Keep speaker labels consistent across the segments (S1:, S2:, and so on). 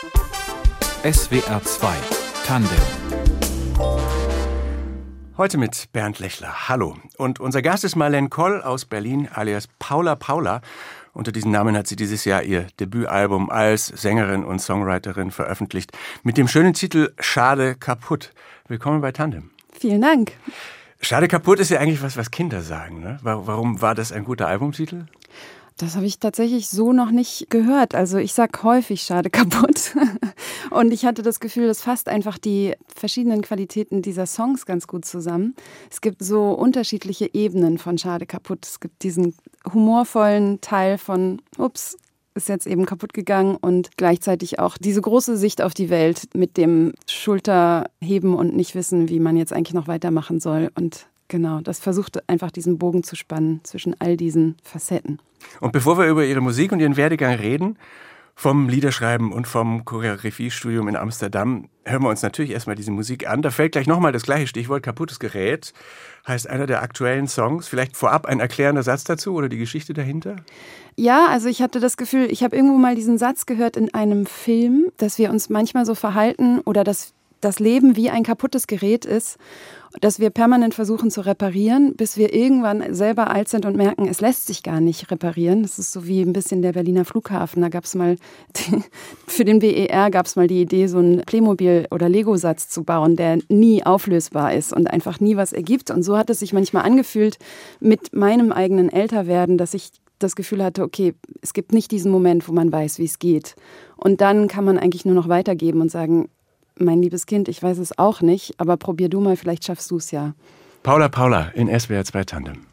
S1: SWR 2 Tandem
S2: Heute mit Bernd Lechler. Hallo. Und unser Gast ist Marlene Koll aus Berlin, alias Paula Paula. Unter diesem Namen hat sie dieses Jahr ihr Debütalbum als Sängerin und Songwriterin veröffentlicht. Mit dem schönen Titel Schade kaputt. Willkommen bei Tandem.
S3: Vielen Dank.
S2: Schade kaputt ist ja eigentlich was, was Kinder sagen. Ne? Warum war das ein guter Albumtitel?
S3: Das habe ich tatsächlich so noch nicht gehört. Also ich sag häufig schade kaputt. Und ich hatte das Gefühl, das fasst einfach die verschiedenen Qualitäten dieser Songs ganz gut zusammen. Es gibt so unterschiedliche Ebenen von schade kaputt. Es gibt diesen humorvollen Teil von, ups, ist jetzt eben kaputt gegangen und gleichzeitig auch diese große Sicht auf die Welt mit dem Schulterheben und nicht wissen, wie man jetzt eigentlich noch weitermachen soll. Und genau, das versucht einfach diesen Bogen zu spannen zwischen all diesen Facetten.
S2: Und bevor wir über Ihre Musik und Ihren Werdegang reden, vom Liederschreiben und vom Choreografiestudium in Amsterdam hören wir uns natürlich erstmal diese Musik an. Da fällt gleich nochmal das gleiche Stichwort, kaputtes Gerät, heißt einer der aktuellen Songs. Vielleicht vorab ein erklärender Satz dazu oder die Geschichte dahinter?
S3: Ja, also ich hatte das Gefühl, ich habe irgendwo mal diesen Satz gehört in einem Film, dass wir uns manchmal so verhalten oder dass das Leben wie ein kaputtes Gerät ist dass wir permanent versuchen zu reparieren, bis wir irgendwann selber alt sind und merken, es lässt sich gar nicht reparieren. Das ist so wie ein bisschen der Berliner Flughafen. Da gab es mal, die, für den BER gab es mal die Idee, so einen Playmobil- oder Lego-Satz zu bauen, der nie auflösbar ist und einfach nie was ergibt. Und so hat es sich manchmal angefühlt mit meinem eigenen Älterwerden, dass ich das Gefühl hatte, okay, es gibt nicht diesen Moment, wo man weiß, wie es geht. Und dann kann man eigentlich nur noch weitergeben und sagen, mein liebes Kind, ich weiß es auch nicht, aber probier du mal, vielleicht schaffst du es ja.
S2: Paula Paula in SWR 2 Tandem.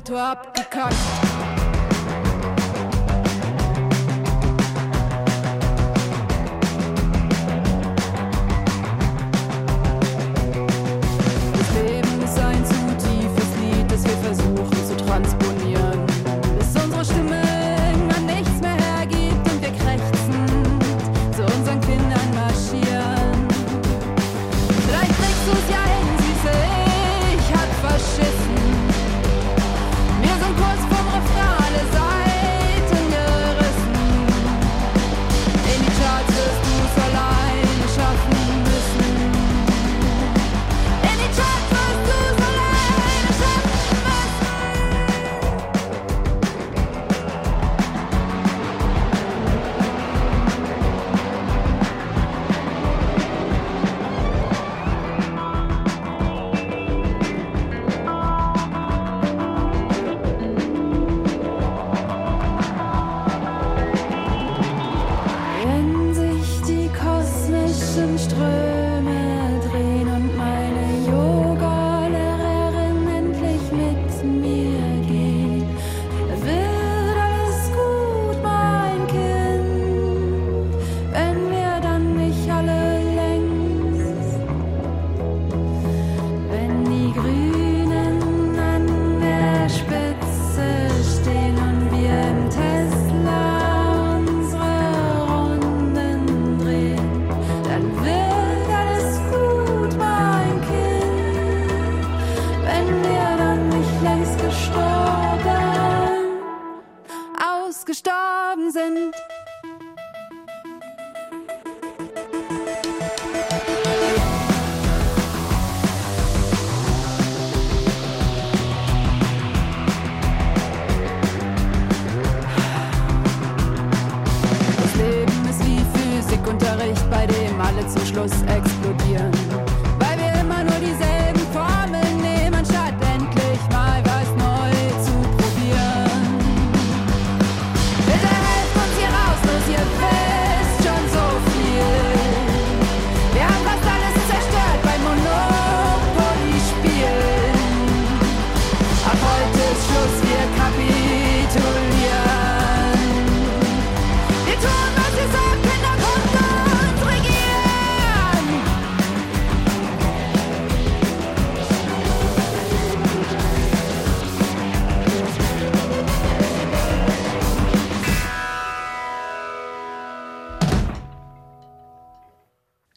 S4: toi, Picasso.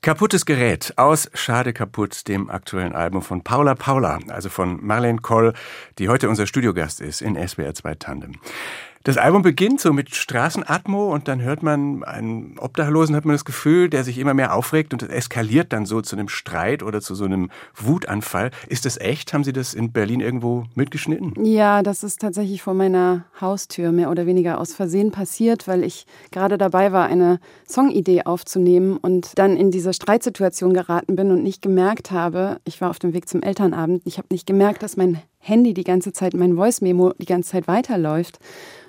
S2: Kaputtes Gerät aus Schade kaputt, dem aktuellen Album von Paula Paula, also von Marlene Koll, die heute unser Studiogast ist in SWR 2 Tandem. Das Album beginnt so mit Straßenatmo und dann hört man einen Obdachlosen, hat man das Gefühl, der sich immer mehr aufregt und es eskaliert dann so zu einem Streit oder zu so einem Wutanfall. Ist das echt? Haben Sie das in Berlin irgendwo mitgeschnitten?
S3: Ja, das ist tatsächlich vor meiner Haustür mehr oder weniger aus Versehen passiert, weil ich gerade dabei war, eine Songidee aufzunehmen und dann in diese Streitsituation geraten bin und nicht gemerkt habe, ich war auf dem Weg zum Elternabend, ich habe nicht gemerkt, dass mein Handy die ganze Zeit, mein Voice Memo die ganze Zeit weiterläuft.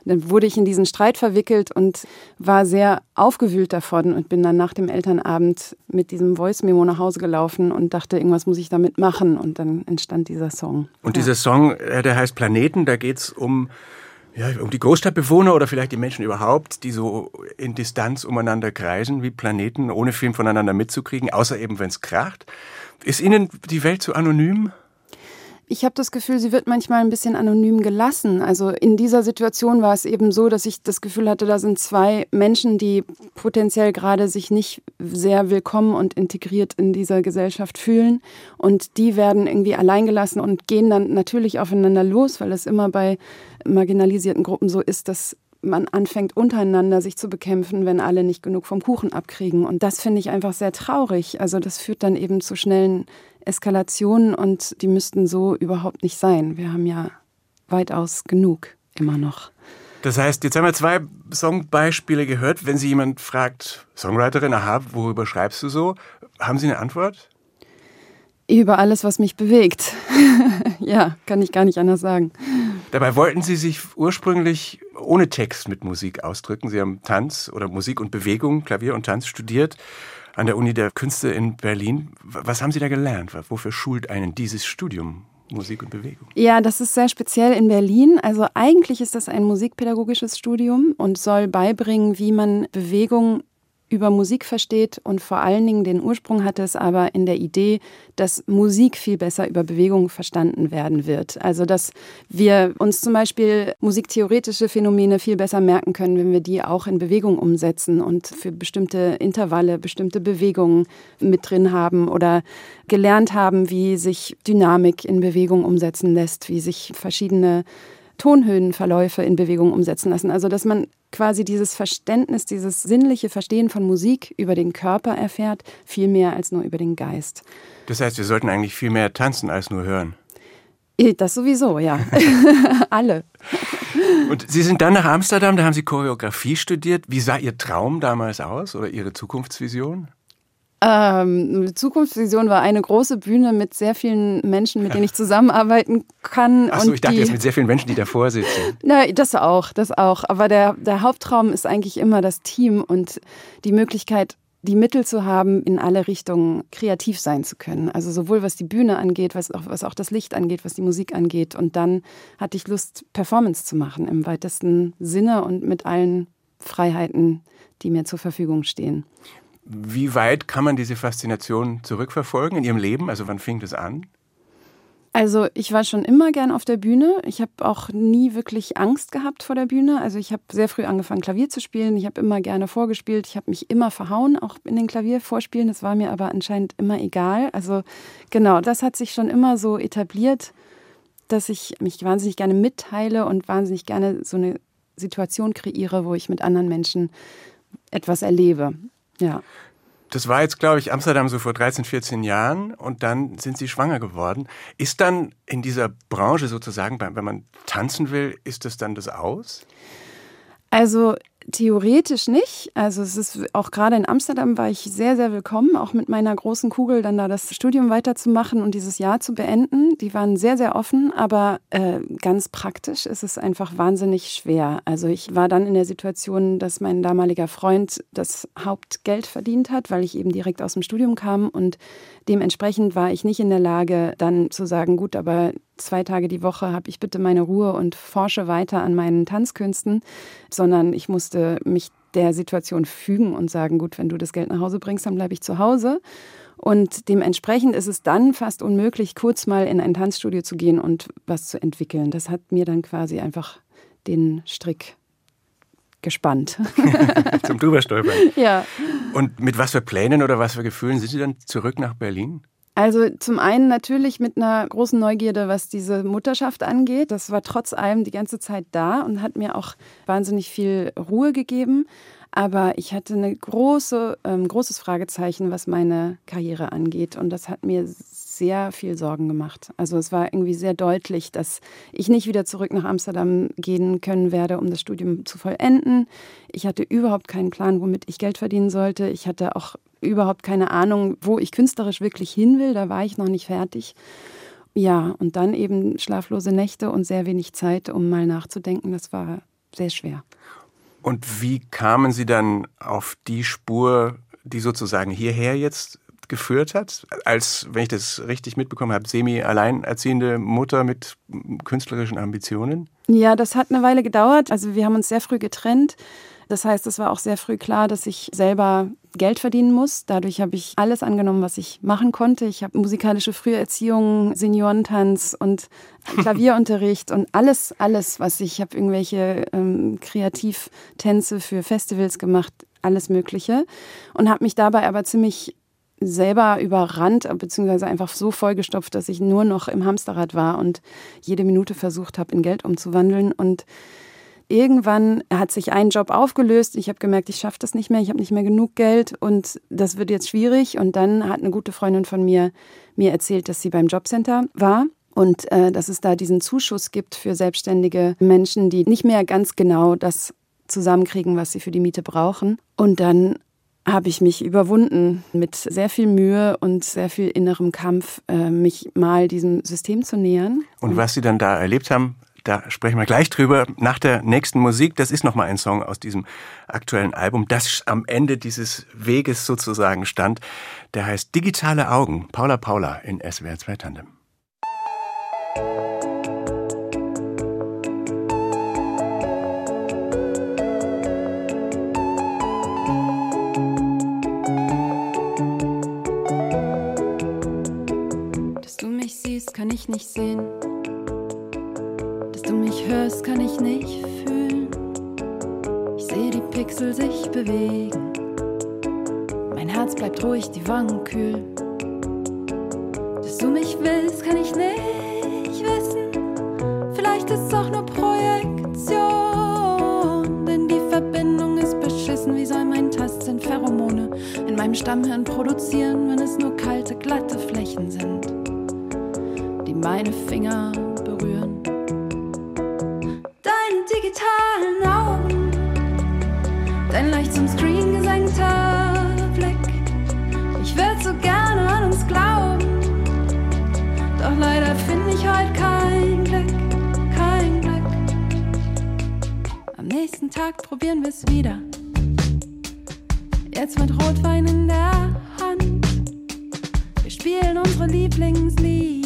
S3: Dann wurde ich in diesen Streit verwickelt und war sehr aufgewühlt davon und bin dann nach dem Elternabend mit diesem Voice Memo nach Hause gelaufen und dachte, irgendwas muss ich damit machen. Und dann entstand dieser Song.
S2: Und ja. dieser Song, äh, der heißt Planeten, da geht es um ja, um die Großstadtbewohner oder vielleicht die Menschen überhaupt, die so in Distanz umeinander kreisen wie Planeten, ohne Film voneinander mitzukriegen, außer eben, wenn es kracht. Ist Ihnen die Welt zu anonym?
S3: Ich habe das Gefühl, sie wird manchmal ein bisschen anonym gelassen. Also in dieser Situation war es eben so, dass ich das Gefühl hatte, da sind zwei Menschen, die potenziell gerade sich nicht sehr willkommen und integriert in dieser Gesellschaft fühlen. Und die werden irgendwie alleingelassen und gehen dann natürlich aufeinander los, weil es immer bei marginalisierten Gruppen so ist, dass man anfängt untereinander sich zu bekämpfen, wenn alle nicht genug vom Kuchen abkriegen. Und das finde ich einfach sehr traurig. Also das führt dann eben zu schnellen Eskalationen und die müssten so überhaupt nicht sein. Wir haben ja weitaus genug immer noch.
S2: Das heißt, jetzt haben wir zwei Songbeispiele gehört. Wenn Sie jemand fragt, Songwriterin, aha, worüber schreibst du so? Haben Sie eine Antwort?
S3: Über alles, was mich bewegt. ja, kann ich gar nicht anders sagen.
S2: Dabei wollten Sie sich ursprünglich ohne Text mit Musik ausdrücken. Sie haben Tanz oder Musik und Bewegung, Klavier und Tanz studiert an der Uni der Künste in Berlin. Was haben Sie da gelernt? Wofür schult einen dieses Studium? Musik und Bewegung.
S3: Ja, das ist sehr speziell in Berlin. Also eigentlich ist das ein musikpädagogisches Studium und soll beibringen, wie man Bewegung über Musik versteht und vor allen Dingen den Ursprung hat es aber in der Idee, dass Musik viel besser über Bewegung verstanden werden wird. Also dass wir uns zum Beispiel musiktheoretische Phänomene viel besser merken können, wenn wir die auch in Bewegung umsetzen und für bestimmte Intervalle bestimmte Bewegungen mit drin haben oder gelernt haben, wie sich Dynamik in Bewegung umsetzen lässt, wie sich verschiedene Tonhöhenverläufe in Bewegung umsetzen lassen. Also dass man quasi dieses Verständnis, dieses sinnliche Verstehen von Musik über den Körper erfährt, viel mehr als nur über den Geist.
S2: Das heißt, wir sollten eigentlich viel mehr tanzen als nur hören.
S3: Das sowieso, ja. Alle.
S2: Und Sie sind dann nach Amsterdam, da haben Sie Choreografie studiert. Wie sah Ihr Traum damals aus oder Ihre Zukunftsvision?
S3: Ähm, Zukunftsvision war eine große Bühne mit sehr vielen Menschen, mit denen ich zusammenarbeiten kann.
S2: Achso, ich dachte die, jetzt mit sehr vielen Menschen, die davor sitzen.
S3: Na, das auch, das auch. Aber der, der Hauptraum ist eigentlich immer das Team und die Möglichkeit, die Mittel zu haben, in alle Richtungen kreativ sein zu können. Also sowohl was die Bühne angeht, was auch, was auch das Licht angeht, was die Musik angeht. Und dann hatte ich Lust, Performance zu machen im weitesten Sinne und mit allen Freiheiten, die mir zur Verfügung stehen.
S2: Wie weit kann man diese Faszination zurückverfolgen in Ihrem Leben? Also wann fing das an?
S3: Also ich war schon immer gern auf der Bühne. Ich habe auch nie wirklich Angst gehabt vor der Bühne. Also ich habe sehr früh angefangen, Klavier zu spielen. Ich habe immer gerne vorgespielt. Ich habe mich immer verhauen, auch in den Klaviervorspielen. Das war mir aber anscheinend immer egal. Also genau, das hat sich schon immer so etabliert, dass ich mich wahnsinnig gerne mitteile und wahnsinnig gerne so eine Situation kreiere, wo ich mit anderen Menschen etwas erlebe. Ja.
S2: Das war jetzt, glaube ich, Amsterdam so vor 13, 14 Jahren und dann sind Sie schwanger geworden. Ist dann in dieser Branche sozusagen, wenn man tanzen will, ist das dann das Aus?
S3: Also Theoretisch nicht. Also es ist auch gerade in Amsterdam war ich sehr, sehr willkommen, auch mit meiner großen Kugel dann da das Studium weiterzumachen und dieses Jahr zu beenden. Die waren sehr, sehr offen, aber äh, ganz praktisch ist es einfach wahnsinnig schwer. Also ich war dann in der Situation, dass mein damaliger Freund das Hauptgeld verdient hat, weil ich eben direkt aus dem Studium kam und dementsprechend war ich nicht in der Lage, dann zu sagen, gut, aber zwei Tage die Woche habe ich bitte meine Ruhe und forsche weiter an meinen Tanzkünsten, sondern ich musste mich der Situation fügen und sagen, gut, wenn du das Geld nach Hause bringst, dann bleibe ich zu Hause. Und dementsprechend ist es dann fast unmöglich, kurz mal in ein Tanzstudio zu gehen und was zu entwickeln. Das hat mir dann quasi einfach den Strick gespannt.
S2: Zum Drüberstolpern.
S3: ja.
S2: Und mit was für Plänen oder was für Gefühlen sind Sie dann zurück nach Berlin?
S3: Also zum einen natürlich mit einer großen Neugierde, was diese Mutterschaft angeht. Das war trotz allem die ganze Zeit da und hat mir auch wahnsinnig viel Ruhe gegeben. Aber ich hatte ein große, ähm, großes Fragezeichen, was meine Karriere angeht. Und das hat mir sehr viel Sorgen gemacht. Also es war irgendwie sehr deutlich, dass ich nicht wieder zurück nach Amsterdam gehen können werde, um das Studium zu vollenden. Ich hatte überhaupt keinen Plan, womit ich Geld verdienen sollte. Ich hatte auch überhaupt keine Ahnung, wo ich künstlerisch wirklich hin will. Da war ich noch nicht fertig. Ja, und dann eben schlaflose Nächte und sehr wenig Zeit, um mal nachzudenken. Das war sehr schwer.
S2: Und wie kamen Sie dann auf die Spur, die sozusagen hierher jetzt geführt hat, als, wenn ich das richtig mitbekommen habe, semi-alleinerziehende Mutter mit künstlerischen Ambitionen?
S3: Ja, das hat eine Weile gedauert. Also wir haben uns sehr früh getrennt. Das heißt, es war auch sehr früh klar, dass ich selber Geld verdienen muss. Dadurch habe ich alles angenommen, was ich machen konnte. Ich habe musikalische Früherziehung, Seniorentanz und Klavierunterricht und alles, alles, was ich, ich habe irgendwelche ähm, Kreativtänze für Festivals gemacht, alles Mögliche und habe mich dabei aber ziemlich selber überrannt, beziehungsweise einfach so vollgestopft, dass ich nur noch im Hamsterrad war und jede Minute versucht habe, in Geld umzuwandeln und irgendwann hat sich ein Job aufgelöst. Ich habe gemerkt, ich schaffe das nicht mehr, ich habe nicht mehr genug Geld und das wird jetzt schwierig. Und dann hat eine gute Freundin von mir mir erzählt, dass sie beim Jobcenter war und äh, dass es da diesen Zuschuss gibt für selbstständige Menschen, die nicht mehr ganz genau das zusammenkriegen, was sie für die Miete brauchen. Und dann habe ich mich überwunden, mit sehr viel Mühe und sehr viel innerem Kampf, äh, mich mal diesem System zu nähern.
S2: Und was Sie dann da erlebt haben, da sprechen wir gleich drüber. Nach der nächsten Musik, das ist nochmal ein Song aus diesem aktuellen Album, das am Ende dieses Weges sozusagen stand. Der heißt Digitale Augen. Paula Paula in SWR 2 Tandem.
S3: Kann ich nicht sehen du mich hörst, kann ich nicht fühlen. Ich sehe die Pixel sich bewegen. Mein Herz bleibt ruhig, die Wangen kühl. Dass du mich willst, kann ich nicht wissen. Vielleicht ist es auch nur Projektion. Denn die Verbindung ist beschissen. Wie soll mein Tastsinn Pheromone in meinem Stammhirn produzieren, wenn es nur kalte, glatte Flächen sind, meine Finger digitalen Augen, dein leicht zum Screen gesenkter Blick. Ich würde so gerne an uns glauben, doch leider finde ich heute kein Glück, kein Glück. Am nächsten Tag probieren wir es wieder. Jetzt mit Rotwein in der Hand. Wir spielen unsere Lieblingslieder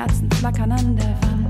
S3: und Kerzen flackern an der Wand.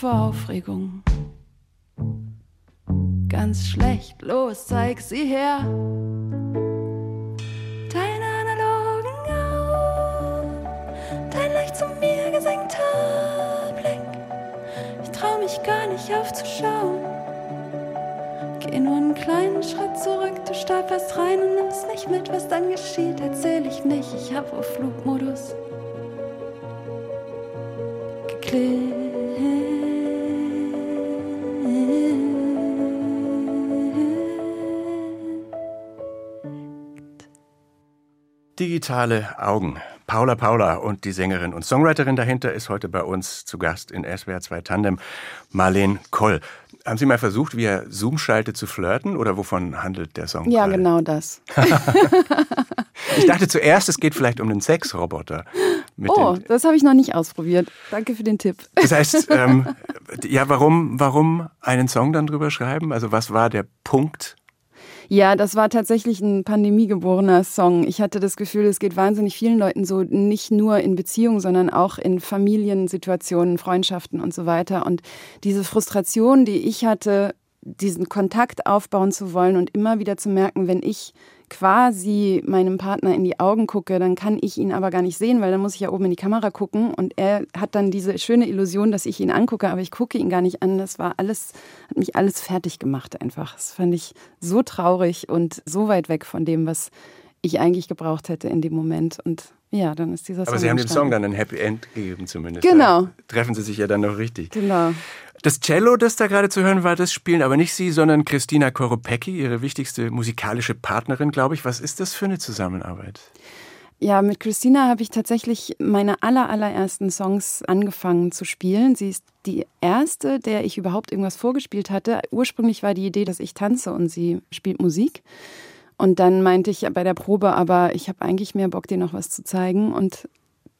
S3: vor Aufregung ganz schlecht. Los, zeig sie her. Deine analogen Augen, dein leicht zu mir gesenkter Blick. Ich trau mich gar nicht aufzuschauen. Geh nur einen kleinen Schritt zurück, du stolperst rein und nimmst nicht mit, was dann geschieht. Erzähl ich nicht, ich hab auf Flugmodus geklickt.
S2: Digitale Augen. Paula Paula und die Sängerin und Songwriterin dahinter ist heute bei uns zu Gast in SWR 2 Tandem, Marlene Koll. Haben Sie mal versucht, via Zoom-Schalte zu flirten oder wovon handelt der Song?
S3: Ja, gerade? genau das.
S2: ich dachte zuerst, es geht vielleicht um den Sexroboter.
S3: oh, das habe ich noch nicht ausprobiert. Danke für den Tipp.
S2: Das heißt, ähm, ja, warum, warum einen Song dann drüber schreiben? Also was war der Punkt,
S3: ja, das war tatsächlich ein pandemiegeborener Song. Ich hatte das Gefühl, es geht wahnsinnig vielen Leuten so, nicht nur in Beziehungen, sondern auch in Familiensituationen, Freundschaften und so weiter. Und diese Frustration, die ich hatte, diesen Kontakt aufbauen zu wollen und immer wieder zu merken, wenn ich quasi meinem Partner in die Augen gucke, dann kann ich ihn aber gar nicht sehen, weil dann muss ich ja oben in die Kamera gucken und er hat dann diese schöne Illusion, dass ich ihn angucke, aber ich gucke ihn gar nicht an. Das war alles, hat mich alles fertig gemacht einfach. Das fand ich so traurig und so weit weg von dem, was ich eigentlich gebraucht hätte in dem Moment. Und ja, dann ist dieser
S2: Song. Aber Sie haben dem Song dann ein Happy End gegeben zumindest.
S3: Genau.
S2: Da treffen Sie sich ja dann noch richtig.
S3: Genau.
S2: Das Cello, das da gerade zu hören war, das spielen aber nicht Sie, sondern Christina Koropecki, Ihre wichtigste musikalische Partnerin, glaube ich. Was ist das für eine Zusammenarbeit?
S3: Ja, mit Christina habe ich tatsächlich meine aller, allerersten Songs angefangen zu spielen. Sie ist die erste, der ich überhaupt irgendwas vorgespielt hatte. Ursprünglich war die Idee, dass ich tanze und sie spielt Musik. Und dann meinte ich bei der Probe, aber ich habe eigentlich mehr Bock, dir noch was zu zeigen. Und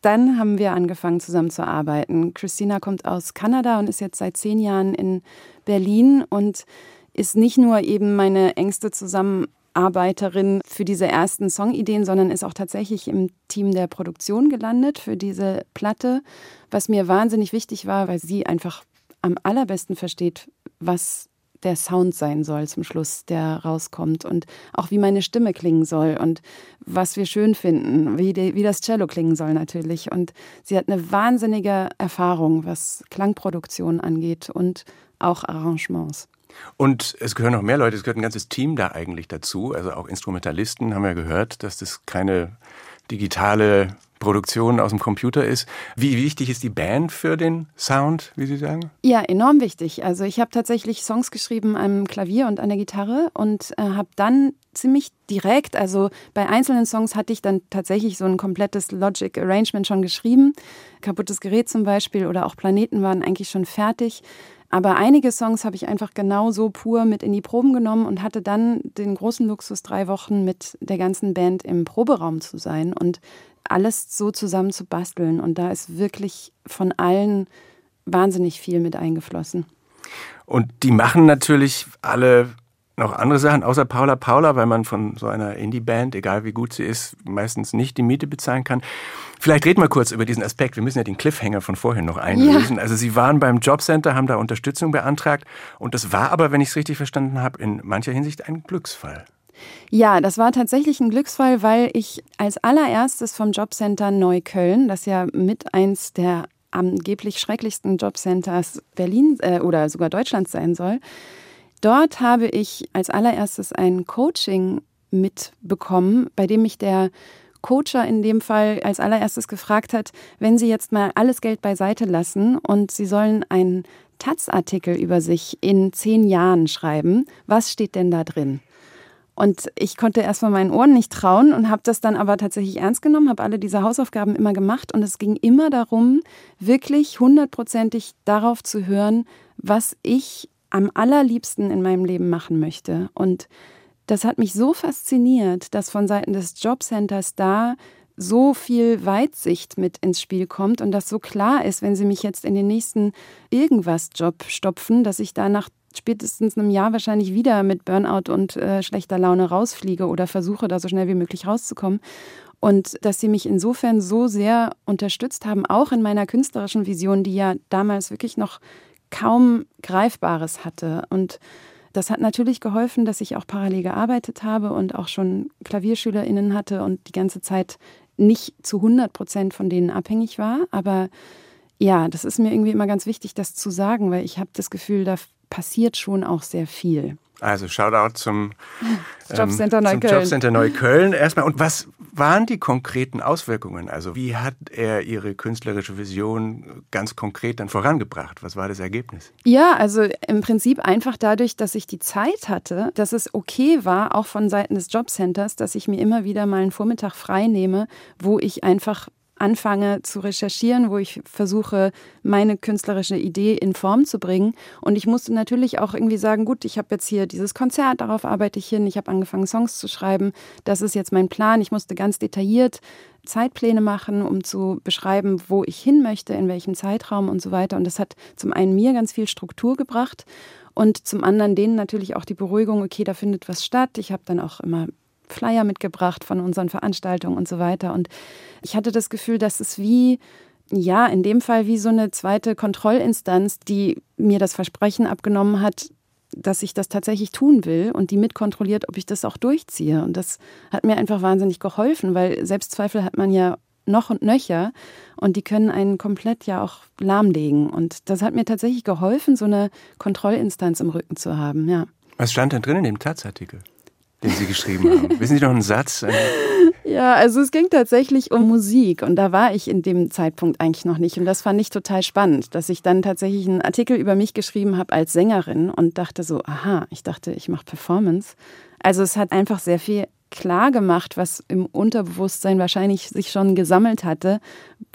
S3: dann haben wir angefangen zusammen zu arbeiten. Christina kommt aus Kanada und ist jetzt seit zehn Jahren in Berlin und ist nicht nur eben meine engste Zusammenarbeiterin für diese ersten Songideen, sondern ist auch tatsächlich im Team der Produktion gelandet für diese Platte, was mir wahnsinnig wichtig war, weil sie einfach am allerbesten versteht, was der Sound sein soll zum Schluss, der rauskommt und auch wie meine Stimme klingen soll und was wir schön finden, wie, die, wie das Cello klingen soll natürlich. Und sie hat eine wahnsinnige Erfahrung, was Klangproduktion angeht und auch Arrangements.
S2: Und es gehören noch mehr Leute, es gehört ein ganzes Team da eigentlich dazu, also auch Instrumentalisten haben wir gehört, dass das keine digitale Produktion aus dem Computer ist. Wie wichtig ist die Band für den Sound, wie Sie sagen?
S3: Ja, enorm wichtig. Also ich habe tatsächlich Songs geschrieben am Klavier und an der Gitarre und äh, habe dann ziemlich direkt, also bei einzelnen Songs hatte ich dann tatsächlich so ein komplettes Logic Arrangement schon geschrieben. Kaputtes Gerät zum Beispiel oder auch Planeten waren eigentlich schon fertig. Aber einige Songs habe ich einfach genau so pur mit in die Proben genommen und hatte dann den großen Luxus, drei Wochen mit der ganzen Band im Proberaum zu sein und alles so zusammen zu basteln. Und da ist wirklich von allen wahnsinnig viel mit eingeflossen.
S2: Und die machen natürlich alle noch andere Sachen, außer Paula Paula, weil man von so einer Indie-Band, egal wie gut sie ist, meistens nicht die Miete bezahlen kann. Vielleicht reden wir kurz über diesen Aspekt. Wir müssen ja den Cliffhanger von vorhin noch einlösen. Ja. Also Sie waren beim Jobcenter, haben da Unterstützung beantragt. Und das war aber, wenn ich es richtig verstanden habe, in mancher Hinsicht ein Glücksfall.
S3: Ja, das war tatsächlich ein Glücksfall, weil ich als allererstes vom Jobcenter Neukölln, das ja mit eins der angeblich schrecklichsten Jobcenters Berlin äh, oder sogar Deutschlands sein soll, dort habe ich als allererstes ein Coaching mitbekommen, bei dem mich der Coacher in dem Fall als allererstes gefragt hat, wenn Sie jetzt mal alles Geld beiseite lassen und Sie sollen einen Taz-Artikel über sich in zehn Jahren schreiben, was steht denn da drin? Und ich konnte erstmal meinen Ohren nicht trauen und habe das dann aber tatsächlich ernst genommen, habe alle diese Hausaufgaben immer gemacht und es ging immer darum, wirklich hundertprozentig darauf zu hören, was ich am allerliebsten in meinem Leben machen möchte. Und das hat mich so fasziniert, dass von Seiten des Jobcenters da so viel Weitsicht mit ins Spiel kommt und das so klar ist, wenn sie mich jetzt in den nächsten irgendwas Job stopfen, dass ich da nach spätestens einem Jahr wahrscheinlich wieder mit Burnout und äh, schlechter Laune rausfliege oder versuche, da so schnell wie möglich rauszukommen. Und dass sie mich insofern so sehr unterstützt haben, auch in meiner künstlerischen Vision, die ja damals wirklich noch kaum Greifbares hatte. Und das hat natürlich geholfen, dass ich auch parallel gearbeitet habe und auch schon KlavierschülerInnen hatte und die ganze Zeit nicht zu 100 Prozent von denen abhängig war. Aber ja, das ist mir irgendwie immer ganz wichtig, das zu sagen, weil ich habe das Gefühl, da passiert schon auch sehr viel.
S2: Also Shoutout zum
S3: Jobcenter
S2: ähm,
S3: Neukölln.
S2: Zum Jobcenter Neukölln erstmal. Und was waren die konkreten Auswirkungen? Also wie hat er Ihre künstlerische Vision ganz konkret dann vorangebracht? Was war das Ergebnis?
S3: Ja, also im Prinzip einfach dadurch, dass ich die Zeit hatte, dass es okay war, auch von Seiten des Jobcenters, dass ich mir immer wieder mal einen Vormittag frei nehme, wo ich einfach anfange zu recherchieren, wo ich versuche, meine künstlerische Idee in Form zu bringen. Und ich musste natürlich auch irgendwie sagen, gut, ich habe jetzt hier dieses Konzert, darauf arbeite ich hin, ich habe angefangen, Songs zu schreiben, das ist jetzt mein Plan. Ich musste ganz detailliert Zeitpläne machen, um zu beschreiben, wo ich hin möchte, in welchem Zeitraum und so weiter. Und das hat zum einen mir ganz viel Struktur gebracht und zum anderen denen natürlich auch die Beruhigung, okay, da findet was statt. Ich habe dann auch immer Flyer mitgebracht von unseren Veranstaltungen und so weiter. Und ich hatte das Gefühl, dass es wie, ja, in dem Fall wie so eine zweite Kontrollinstanz, die mir das Versprechen abgenommen hat, dass ich das tatsächlich tun will und die mitkontrolliert, ob ich das auch durchziehe. Und das hat mir einfach wahnsinnig geholfen, weil Selbstzweifel hat man ja noch und nöcher und die können einen komplett ja auch lahmlegen. Und das hat mir tatsächlich geholfen, so eine Kontrollinstanz im Rücken zu haben, ja.
S2: Was stand denn drin in dem Taz-Artikel? Den Sie geschrieben haben. Wissen Sie noch einen Satz?
S3: Ja, also es ging tatsächlich um Musik und da war ich in dem Zeitpunkt eigentlich noch nicht und das fand ich total spannend, dass ich dann tatsächlich einen Artikel über mich geschrieben habe als Sängerin und dachte so, aha, ich dachte, ich mache Performance. Also es hat einfach sehr viel klar gemacht, was im Unterbewusstsein wahrscheinlich sich schon gesammelt hatte,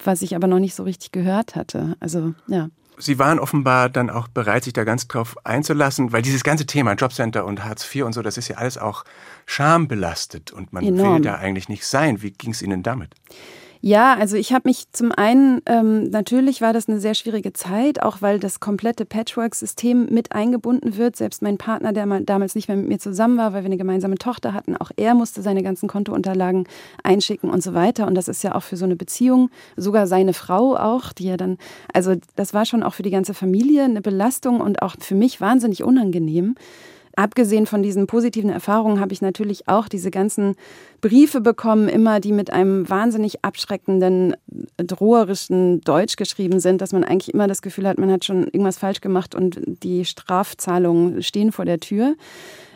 S3: was ich aber noch nicht so richtig gehört hatte. Also ja.
S2: Sie waren offenbar dann auch bereit, sich da ganz drauf einzulassen, weil dieses ganze Thema Jobcenter und Hartz IV und so, das ist ja alles auch schambelastet und man Enorm. will da eigentlich nicht sein. Wie ging es Ihnen damit?
S3: Ja, also ich habe mich zum einen, ähm, natürlich war das eine sehr schwierige Zeit, auch weil das komplette Patchwork-System mit eingebunden wird. Selbst mein Partner, der mal damals nicht mehr mit mir zusammen war, weil wir eine gemeinsame Tochter hatten, auch er musste seine ganzen Kontounterlagen einschicken und so weiter. Und das ist ja auch für so eine Beziehung, sogar seine Frau auch, die ja dann, also das war schon auch für die ganze Familie eine Belastung und auch für mich wahnsinnig unangenehm. Abgesehen von diesen positiven Erfahrungen habe ich natürlich auch diese ganzen Briefe bekommen, immer die mit einem wahnsinnig abschreckenden, droherischen Deutsch geschrieben sind, dass man eigentlich immer das Gefühl hat, man hat schon irgendwas falsch gemacht und die Strafzahlungen stehen vor der Tür.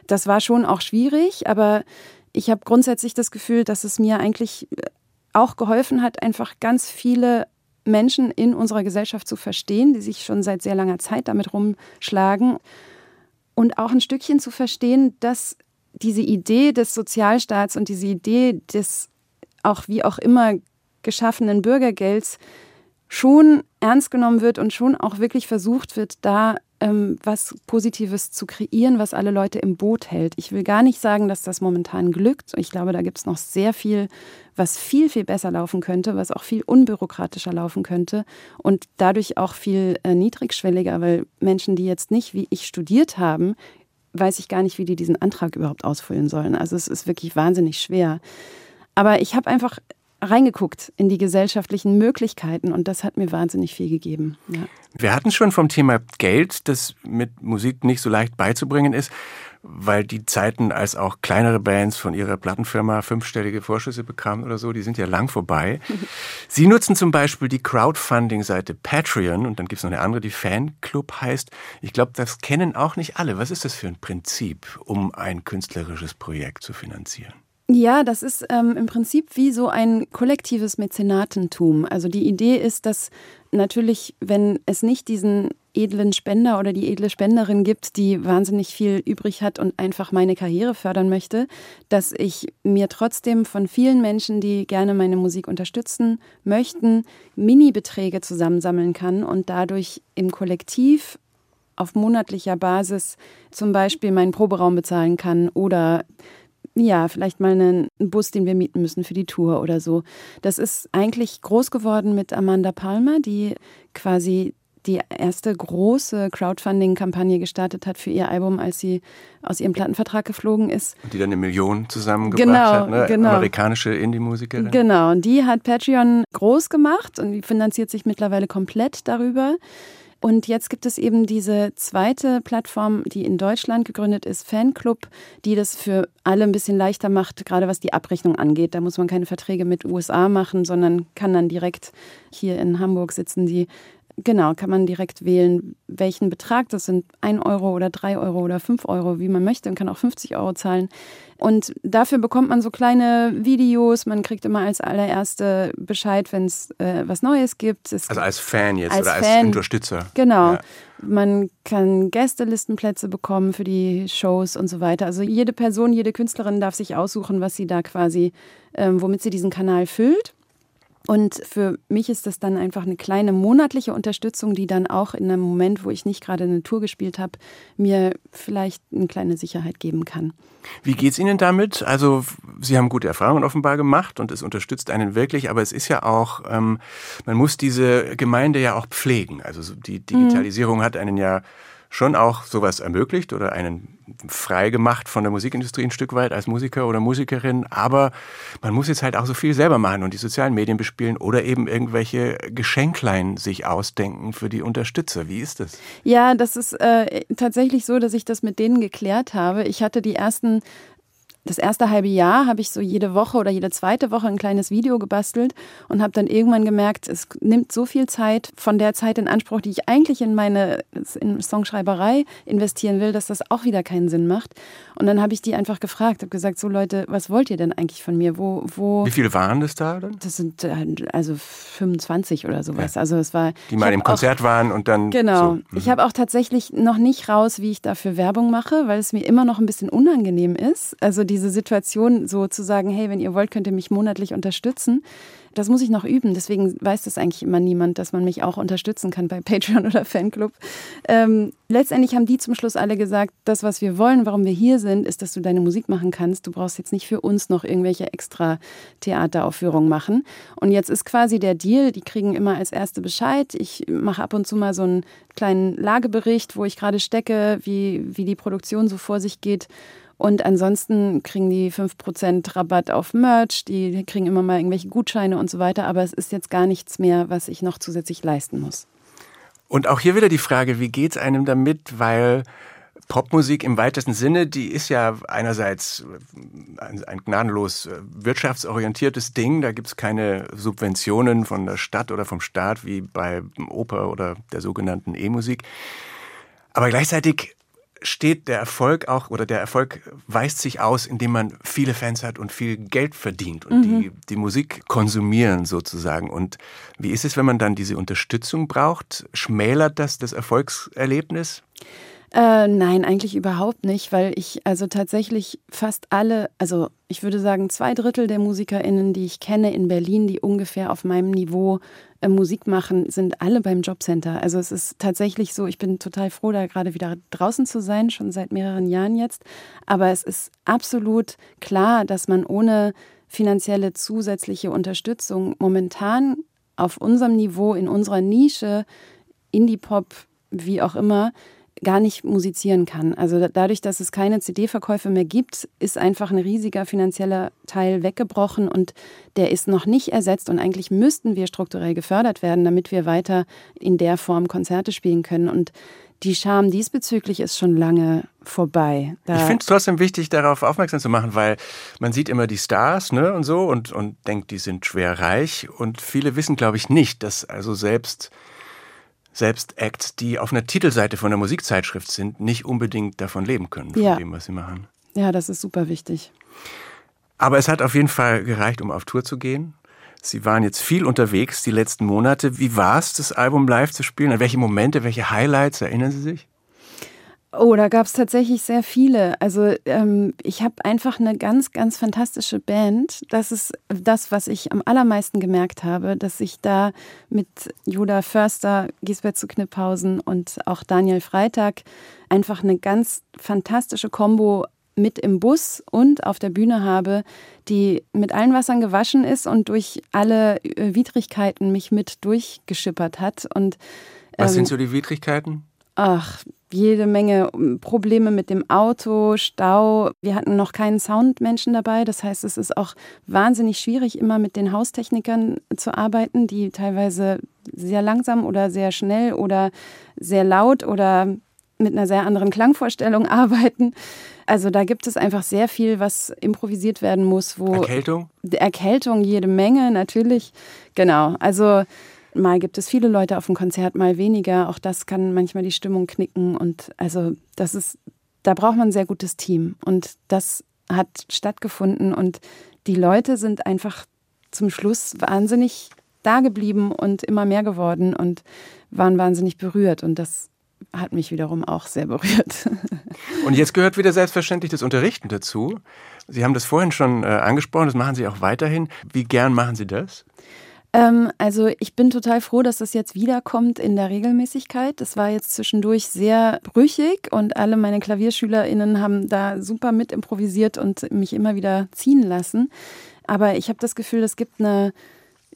S3: Das war schon auch schwierig, aber ich habe grundsätzlich das Gefühl, dass es mir eigentlich auch geholfen hat, einfach ganz viele Menschen in unserer Gesellschaft zu verstehen, die sich schon seit sehr langer Zeit damit rumschlagen und auch ein Stückchen zu verstehen, dass diese Idee des Sozialstaats und diese Idee des auch wie auch immer geschaffenen Bürgergelds schon ernst genommen wird und schon auch wirklich versucht wird, da ähm, was Positives zu kreieren, was alle Leute im Boot hält. Ich will gar nicht sagen, dass das momentan glückt. Ich glaube, da gibt es noch sehr viel, was viel, viel besser laufen könnte, was auch viel unbürokratischer laufen könnte und dadurch auch viel äh, niedrigschwelliger, weil Menschen, die jetzt nicht wie ich studiert haben, weiß ich gar nicht, wie die diesen Antrag überhaupt ausfüllen sollen. Also es ist wirklich wahnsinnig schwer. Aber ich habe einfach reingeguckt in die gesellschaftlichen Möglichkeiten und das hat mir wahnsinnig viel gegeben. Ja.
S2: Wir hatten schon vom Thema Geld, das mit Musik nicht so leicht beizubringen ist, weil die Zeiten, als auch kleinere Bands von ihrer Plattenfirma fünfstellige Vorschüsse bekamen oder so, die sind ja lang vorbei. Sie nutzen zum Beispiel die Crowdfunding-Seite Patreon und dann gibt es noch eine andere, die Fanclub heißt. Ich glaube, das kennen auch nicht alle. Was ist das für ein Prinzip, um ein künstlerisches Projekt zu finanzieren?
S3: Ja, das ist ähm, im Prinzip wie so ein kollektives Mäzenatentum. Also die Idee ist, dass natürlich, wenn es nicht diesen edlen Spender oder die edle Spenderin gibt, die wahnsinnig viel übrig hat und einfach meine Karriere fördern möchte, dass ich mir trotzdem von vielen Menschen, die gerne meine Musik unterstützen möchten, Mini-Beträge zusammensammeln kann und dadurch im Kollektiv auf monatlicher Basis zum Beispiel meinen Proberaum bezahlen kann oder ja, vielleicht mal einen Bus, den wir mieten müssen für die Tour oder so. Das ist eigentlich groß geworden mit Amanda Palmer, die quasi die erste große Crowdfunding-Kampagne gestartet hat für ihr Album, als sie aus ihrem Plattenvertrag geflogen ist.
S2: Und die dann eine Million zusammengebracht
S3: Genau,
S2: hat, ne?
S3: genau.
S2: Amerikanische Indie-Musikerin.
S3: Genau, und die hat Patreon groß gemacht und die finanziert sich mittlerweile komplett darüber. Und jetzt gibt es eben diese zweite Plattform, die in Deutschland gegründet ist, Fanclub, die das für alle ein bisschen leichter macht, gerade was die Abrechnung angeht. Da muss man keine Verträge mit USA machen, sondern kann dann direkt hier in Hamburg sitzen die. Genau, kann man direkt wählen, welchen Betrag. Das sind 1 Euro oder 3 Euro oder 5 Euro, wie man möchte und kann auch 50 Euro zahlen. Und dafür bekommt man so kleine Videos. Man kriegt immer als allererste Bescheid, wenn es äh, was Neues gibt. Es
S2: Also als Fan jetzt
S3: Als
S2: oder als
S3: Fan.
S2: Unterstützer.
S3: Genau.
S2: Ja.
S3: Man kann Gästelistenplätze bekommen für die Shows und so weiter. Also jede Person, jede Künstlerin darf sich aussuchen, was sie da quasi, ähm, womit sie diesen Kanal füllt. Und für mich ist das dann einfach eine kleine monatliche Unterstützung, die dann auch in einem Moment, wo ich nicht gerade eine Tour gespielt habe, mir vielleicht eine kleine Sicherheit geben kann.
S2: Wie geht's Ihnen damit? Also Sie haben gute Erfahrungen offenbar gemacht und es unterstützt einen wirklich, aber es ist ja auch, ähm, man muss diese Gemeinde ja auch pflegen. Also so die Digitalisierung hat einen ja schon auch sowas ermöglicht oder einen frei gemacht von der Musikindustrie ein Stück weit als Musiker oder Musikerin. Aber man muss jetzt halt auch so viel selber machen und die sozialen Medien bespielen oder eben irgendwelche Geschenklein sich ausdenken für die Unterstützer. Wie ist das?
S3: Ja, das ist äh, tatsächlich so, dass ich das mit denen geklärt habe. Ich hatte die ersten das erste halbe Jahr habe ich so jede Woche oder jede zweite Woche ein kleines Video gebastelt und habe dann irgendwann gemerkt, es nimmt so viel Zeit von der Zeit in Anspruch, die ich eigentlich in meine in Songschreiberei investieren will, dass das auch wieder keinen Sinn macht. Und dann habe ich die einfach gefragt, habe gesagt, so Leute, was wollt ihr denn eigentlich von mir? Wo, wo?
S2: Wie viele waren das da dann?
S3: Das sind äh, also 25 oder sowas. Also es war
S2: Die mal im
S3: auch-
S2: Konzert waren und dann.
S3: Genau.
S2: So. Mhm.
S3: Ich habe auch tatsächlich noch nicht raus, wie ich dafür Werbung mache, weil es mir immer noch ein bisschen unangenehm ist. Also diese Situation so zu sagen, hey, wenn ihr wollt, könnt ihr mich monatlich unterstützen. Das muss ich noch üben. Deswegen weiß das eigentlich immer niemand, dass man mich auch unterstützen kann bei Patreon oder Fanclub. Ähm, letztendlich haben die zum Schluss alle gesagt, das, was wir wollen, warum wir hier sind, ist, dass du deine Musik machen kannst. Du brauchst jetzt nicht für uns noch irgendwelche extra Theateraufführungen machen. Und jetzt ist quasi der Deal, die kriegen immer als erste Bescheid. Ich mache ab und zu mal so einen kleinen Lagebericht, wo ich gerade stecke, wie, wie die Produktion so vor sich geht. Und ansonsten kriegen die 5% Rabatt auf Merch, die kriegen immer mal irgendwelche Gutscheine und so weiter. Aber es ist jetzt gar nichts mehr, was ich noch zusätzlich leisten muss.
S2: Und auch hier wieder die Frage, wie geht's einem damit? Weil Popmusik im weitesten Sinne, die ist ja einerseits ein, ein gnadenlos äh, wirtschaftsorientiertes Ding. Da gibt's keine Subventionen von der Stadt oder vom Staat wie bei Oper oder der sogenannten E-Musik. Aber gleichzeitig steht der Erfolg auch oder der Erfolg weist sich aus, indem man viele Fans hat und viel Geld verdient und die, die Musik konsumieren sozusagen. Und wie ist es, wenn man dann diese Unterstützung braucht? Schmälert das das Erfolgserlebnis?
S3: Äh, nein, eigentlich überhaupt nicht, weil ich also tatsächlich fast alle, also ich würde sagen zwei Drittel der MusikerInnen, die ich kenne in Berlin, die ungefähr auf meinem Niveau äh, Musik machen, sind alle beim Jobcenter. Also es ist tatsächlich so, ich bin total froh, da gerade wieder draußen zu sein, schon seit mehreren Jahren jetzt. Aber es ist absolut klar, dass man ohne finanzielle zusätzliche Unterstützung momentan auf unserem Niveau, in unserer Nische, Indie-Pop, wie auch immer, gar nicht musizieren kann. Also da- dadurch, dass es keine CD-Verkäufe mehr gibt, ist einfach ein riesiger finanzieller Teil weggebrochen und der ist noch nicht ersetzt und eigentlich müssten wir strukturell gefördert werden, damit wir weiter in der Form Konzerte spielen können und die Scham diesbezüglich ist schon lange vorbei. Da,
S2: Ich finde es trotzdem wichtig, darauf aufmerksam zu machen, weil man sieht immer die Stars ne, und so und, und denkt, die sind schwer reich. Und viele wissen, glaube ich, nicht, dass also selbst, selbst Acts, die auf einer Titelseite von einer Musikzeitschrift sind, nicht unbedingt davon leben können, von
S3: Ja.
S2: dem, was sie machen.
S3: ja, das ist super wichtig.
S2: Aber es hat auf jeden Fall gereicht, um auf Tour zu gehen. Sie waren jetzt viel unterwegs die letzten Monate. Wie war es, das Album live zu spielen? An welche Momente, welche Highlights erinnern Sie sich?
S3: Oh, da gab es tatsächlich sehr viele. Also ähm, ich habe einfach eine ganz, ganz fantastische Band. Das ist das, was ich am allermeisten gemerkt habe, dass ich da mit Judah Förster, Gisbert zu Kniphausen und auch Daniel Freitag einfach eine ganz fantastische Kombo mit im Bus und auf der Bühne habe, die mit allen Wassern gewaschen ist und durch alle äh, Widrigkeiten mich mit durchgeschippert hat. Und
S2: Was
S3: Ähm,
S2: sind so die Widrigkeiten?
S3: Ach, jede Menge Probleme mit dem Auto, Stau. Wir hatten noch keinen Soundmenschen dabei. Das heißt, es ist auch wahnsinnig schwierig, immer mit den Haustechnikern zu arbeiten, die teilweise sehr langsam oder sehr schnell oder sehr laut oder mit einer sehr anderen Klangvorstellung arbeiten. Also da gibt es einfach sehr viel, was improvisiert werden muss, wo
S2: Erkältung?
S3: Erkältung jede Menge, natürlich. Genau. Also mal gibt es viele Leute auf dem Konzert, mal weniger. Auch das kann manchmal die Stimmung knicken. Und also das ist, da braucht man ein sehr gutes Team. Und das hat stattgefunden. Und die Leute sind einfach zum Schluss wahnsinnig da geblieben und immer mehr geworden und waren wahnsinnig berührt. Und das hat mich wiederum auch sehr berührt.
S2: Und jetzt gehört wieder selbstverständlich das Unterrichten dazu. Sie haben das vorhin schon äh, angesprochen, das machen Sie auch weiterhin. Wie gern machen Sie das?
S3: Ähm, also ich bin total froh, dass das jetzt wiederkommt in der Regelmäßigkeit. Das war jetzt zwischendurch sehr brüchig und alle meine KlavierschülerInnen haben da super mit improvisiert und mich immer wieder ziehen lassen. Aber ich habe das Gefühl, es gibt eine,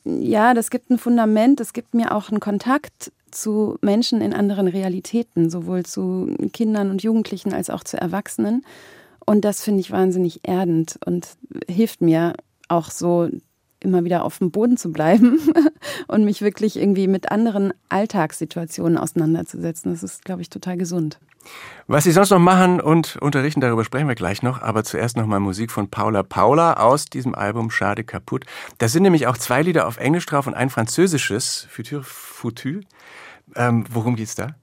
S3: ja, das gibt ein Fundament, es gibt mir auch einen Kontakt zu Menschen in anderen Realitäten, sowohl zu Kindern und Jugendlichen als auch zu Erwachsenen. Und das finde ich wahnsinnig erdend und hilft mir auch so immer wieder auf dem Boden zu bleiben und mich wirklich irgendwie mit anderen Alltagssituationen auseinanderzusetzen. Das ist, glaube ich, total gesund.
S2: Was Sie sonst noch machen und unterrichten, darüber sprechen wir gleich noch. Aber zuerst noch mal Musik von Paula Paula aus diesem Album Schade kaputt. Da sind nämlich auch zwei Lieder auf Englisch drauf und ein französisches, Futur Foutu. Ähm, worum geht's da?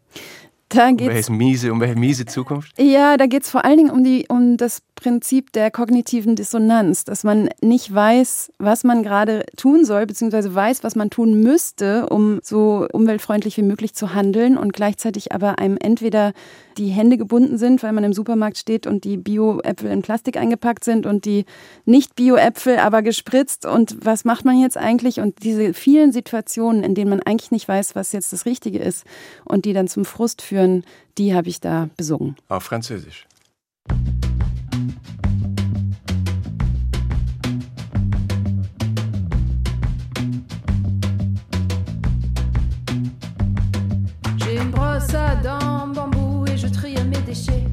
S3: Da
S2: Um
S3: geht's
S2: welche miese, um welche miese Zukunft?
S3: Ja, da geht es vor allen Dingen um, die, um das Prinzip der kognitiven Dissonanz, dass man nicht weiß, was man gerade tun soll, beziehungsweise weiß, was man tun müsste, um so umweltfreundlich wie möglich zu handeln und gleichzeitig aber einem entweder die Hände gebunden sind, weil man im Supermarkt steht und die Bio-Äpfel in Plastik eingepackt sind und die Nicht-Bio-Äpfel aber gespritzt und was macht man jetzt eigentlich und diese vielen Situationen, in denen man eigentlich nicht weiß, was jetzt das Richtige ist und die dann zum Frust führen, die habe ich da besungen.
S2: Auf Französisch.
S4: J'ai une brosse à dents bambou et je trie mes déchets.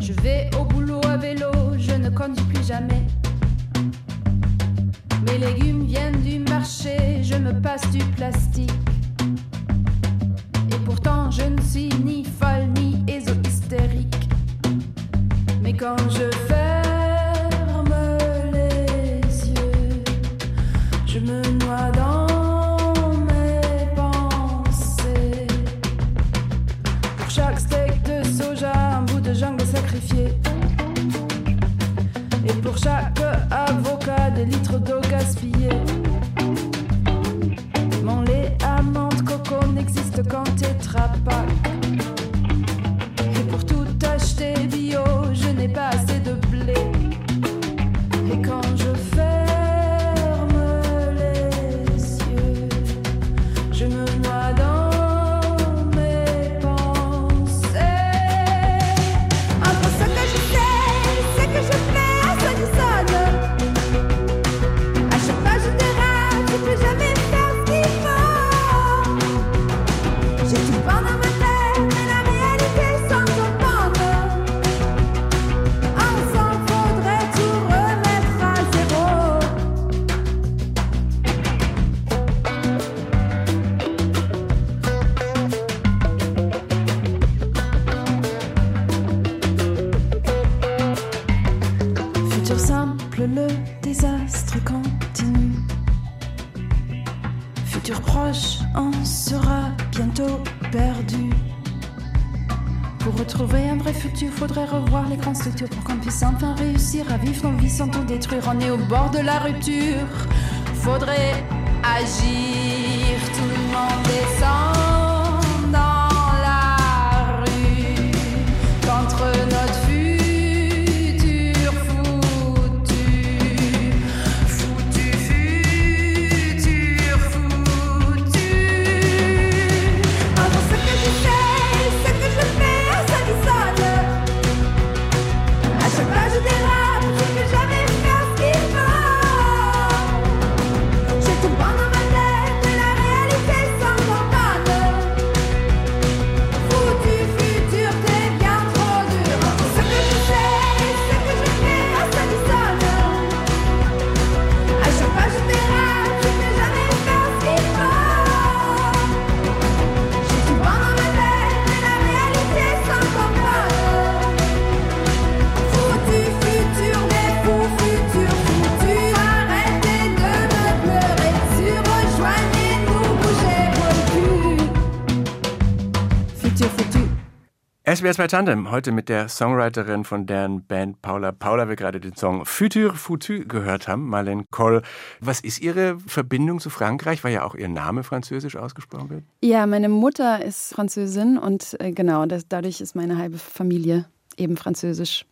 S4: Je vais au boulot à vélo, je ne conduis plus jamais. Mes légumes viennent du marché, je me passe du plastique. Pourtant je ne suis ni folle ni éso-hystérique. Mais quand je ferme les yeux, je me noie dans mes pensées. Pour chaque steak de soja, un bout de jungle sacrifié. Et pour chaque avocat, des litres d'eau gaspillée. rattrape pas revoir les grandes pour qu'on puisse enfin réussir à vivre nos vies sans tout détruire. On est au bord de la rupture. Faudrait agir, tout le monde descend
S2: SWR 2 Tandem, heute mit der Songwriterin von deren Band Paula Paula, wir gerade den Song Futur Foutu gehört haben, Marlene Koll. Was ist Ihre Verbindung zu Frankreich, weil ja auch Ihr Name französisch ausgesprochen wird?
S3: Ja, meine Mutter ist Französin und äh, genau, das, dadurch ist meine halbe Familie eben französisch.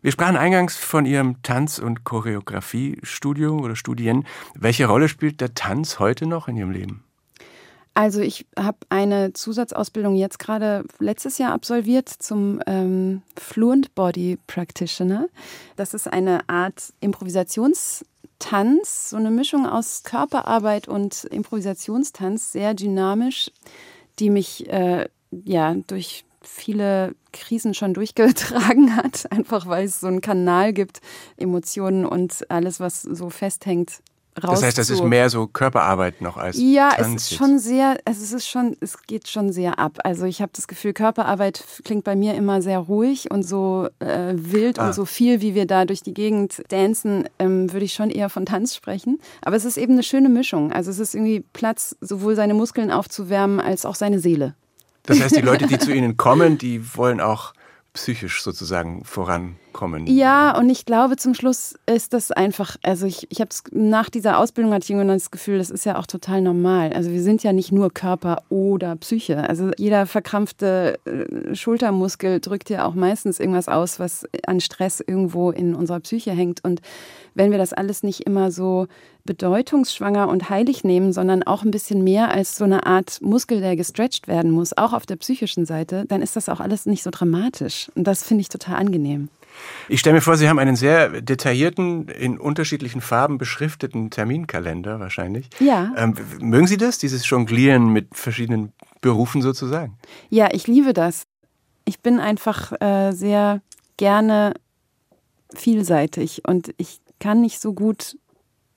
S2: Wir sprachen eingangs von Ihrem Tanz- und Choreografiestudium oder Studien. Welche Rolle spielt der Tanz heute noch in Ihrem Leben?
S3: Also ich habe eine Zusatzausbildung jetzt gerade letztes Jahr absolviert zum ähm, Fluent Body Practitioner. Das ist eine Art Improvisationstanz, so eine Mischung aus Körperarbeit und Improvisationstanz, sehr dynamisch, die mich äh, ja durch viele Krisen schon durchgetragen hat, einfach weil es so einen Kanal gibt, Emotionen und alles, was so festhängt,
S2: das heißt, das ist mehr so Körperarbeit noch als
S3: ja,
S2: Tanz
S3: es ist schon sehr, also es ist schon, es geht schon sehr ab. Also ich habe das Gefühl, Körperarbeit klingt bei mir immer sehr ruhig und so äh, wild ah. und so viel, wie wir da durch die Gegend dancen, ähm, würde ich schon eher von Tanz sprechen. Aber es ist eben eine schöne Mischung. Also es ist irgendwie Platz, sowohl seine Muskeln aufzuwärmen als auch seine Seele.
S2: Das heißt, die Leute, die zu Ihnen kommen, die wollen auch psychisch sozusagen vorankommen.
S3: Ja, und ich glaube, zum Schluss ist das einfach, also ich, ich habe nach dieser Ausbildung hatte ich irgendwann das Gefühl, das ist ja auch total normal. Also wir sind ja nicht nur Körper oder Psyche. Also jeder verkrampfte äh, Schultermuskel drückt ja auch meistens irgendwas aus, was an Stress irgendwo in unserer Psyche hängt. Und wenn wir das alles nicht immer so bedeutungsschwanger und heilig nehmen, sondern auch ein bisschen mehr als so eine Art Muskel, der gestretched werden muss, auch auf der psychischen Seite, dann ist das auch alles nicht so dramatisch. Und das finde ich total angenehm.
S2: Ich stelle mir vor, Sie haben einen sehr detaillierten, in unterschiedlichen Farben beschrifteten Terminkalender wahrscheinlich.
S3: Ja.
S2: Ähm, mögen Sie das, dieses Jonglieren mit verschiedenen Berufen sozusagen?
S3: Ja, ich liebe das. Ich bin einfach äh, sehr gerne vielseitig und ich kann nicht so gut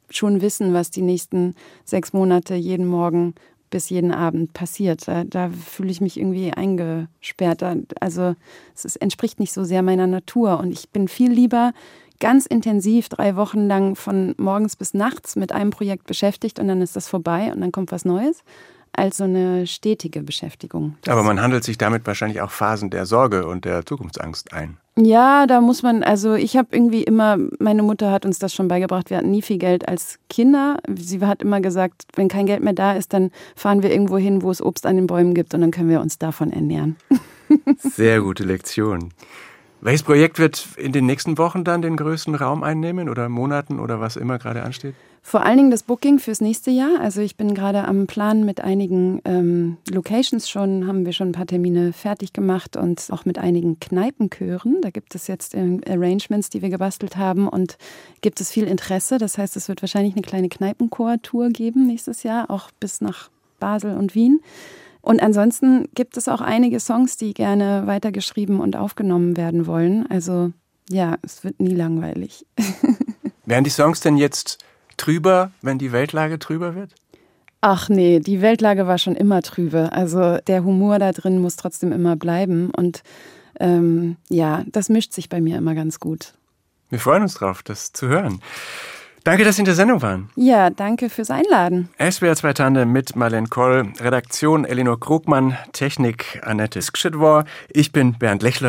S3: schon wissen, was die nächsten sechs Monate jeden Morgen bis jeden Abend passiert. Da, da fühle ich mich irgendwie eingesperrt. Also es ist, entspricht nicht so sehr meiner Natur. Und ich bin viel lieber ganz intensiv drei Wochen lang von morgens bis nachts mit einem Projekt beschäftigt und dann ist das vorbei und dann kommt was Neues als so eine stetige Beschäftigung.
S2: Das Aber man handelt sich damit wahrscheinlich auch Phasen der Sorge und der Zukunftsangst ein.
S3: Ja, da muss man, also ich habe irgendwie immer, meine Mutter hat uns das schon beigebracht, wir hatten nie viel Geld als Kinder. Sie hat immer gesagt, wenn kein Geld mehr da ist, dann fahren wir irgendwo hin, wo es Obst an den Bäumen gibt und dann können wir uns davon ernähren.
S2: Sehr gute Lektion. Welches Projekt wird in den nächsten Wochen dann den größten Raum einnehmen oder Monaten oder was immer gerade ansteht?
S3: Vor allen Dingen das Booking fürs nächste Jahr. Also ich bin gerade am Plan mit einigen ähm, Locations schon, haben wir schon ein paar Termine fertig gemacht und auch mit einigen Kneipenchören. Da gibt es jetzt äh, Arrangements, die wir gebastelt haben und gibt es viel Interesse. Das heißt, es wird wahrscheinlich eine kleine Kneipenchor-Tour geben nächstes Jahr, auch bis nach Basel und Wien. Und ansonsten gibt es auch einige Songs, die gerne weitergeschrieben und aufgenommen werden wollen. Also ja, es wird nie langweilig.
S2: Werden die Songs denn jetzt trüber, wenn die Weltlage trüber wird?
S3: Ach nee, die Weltlage war schon immer trübe. Also der Humor da drin muss trotzdem immer bleiben. Und ähm, ja, das mischt sich bei mir immer ganz gut.
S2: Wir freuen uns drauf, das zu hören. Danke, dass Sie in der Sendung waren.
S3: Ja, danke fürs Einladen.
S2: SWR 2 Tande mit Marlene Koll, Redaktion Elinor Krugmann, Technik Annette Skschedwar. Ich bin Bernd Lechler